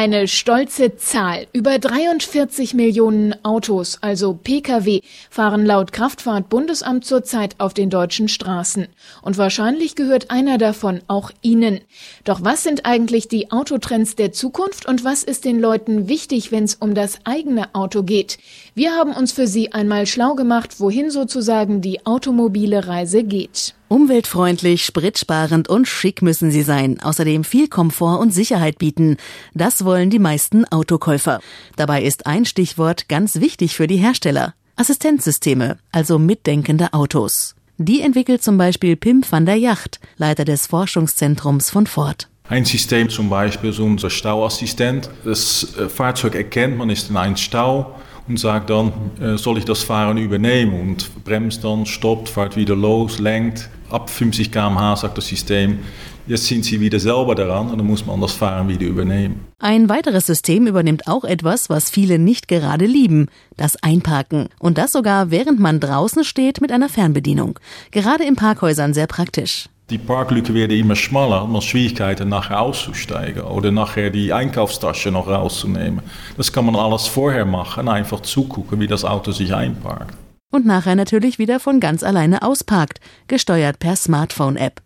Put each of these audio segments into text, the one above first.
Eine stolze Zahl. Über 43 Millionen Autos, also Pkw, fahren laut Kraftfahrtbundesamt zurzeit auf den deutschen Straßen. Und wahrscheinlich gehört einer davon auch Ihnen. Doch was sind eigentlich die Autotrends der Zukunft und was ist den Leuten wichtig, wenn es um das eigene Auto geht? Wir haben uns für Sie einmal schlau gemacht, wohin sozusagen die automobile Reise geht. Umweltfreundlich, spritsparend und schick müssen sie sein, außerdem viel Komfort und Sicherheit bieten. Das wollen die meisten Autokäufer. Dabei ist ein Stichwort ganz wichtig für die Hersteller. Assistenzsysteme, also mitdenkende Autos. Die entwickelt zum Beispiel Pim van der Yacht, Leiter des Forschungszentrums von Ford. Ein System zum Beispiel ist unser Stauassistent. Das äh, Fahrzeug erkennt, man ist in einem Stau und sagt dann, äh, soll ich das Fahren übernehmen und bremst dann, stoppt, fährt wieder los, lenkt. Ab 50 km/h sagt das System, jetzt sind Sie wieder selber daran und dann muss man das Fahren wieder übernehmen. Ein weiteres System übernimmt auch etwas, was viele nicht gerade lieben, das Einparken. Und das sogar während man draußen steht mit einer Fernbedienung. Gerade in Parkhäusern sehr praktisch. Die Parklücke werden immer schmaler, man Schwierigkeiten nachher auszusteigen oder nachher die Einkaufstasche noch rauszunehmen. Das kann man alles vorher machen, einfach zugucken, wie das Auto sich einparkt. Und nachher natürlich wieder von ganz alleine ausparkt, gesteuert per Smartphone-App.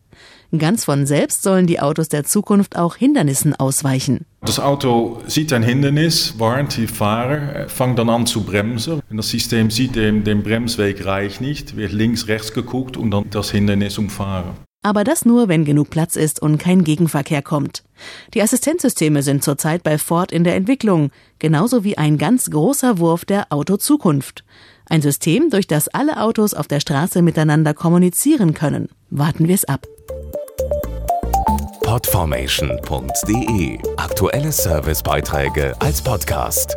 Ganz von selbst sollen die Autos der Zukunft auch Hindernissen ausweichen. Das Auto sieht ein Hindernis, warnt die Fahrer, fängt dann an zu bremsen. Und das System sieht, den, den Bremsweg reicht nicht, wird links, rechts geguckt und dann das Hindernis umfahren. Aber das nur, wenn genug Platz ist und kein Gegenverkehr kommt. Die Assistenzsysteme sind zurzeit bei Ford in der Entwicklung, genauso wie ein ganz großer Wurf der Autozukunft. Ein System, durch das alle Autos auf der Straße miteinander kommunizieren können. Warten wir es ab. Podformation.de Aktuelle Servicebeiträge als Podcast.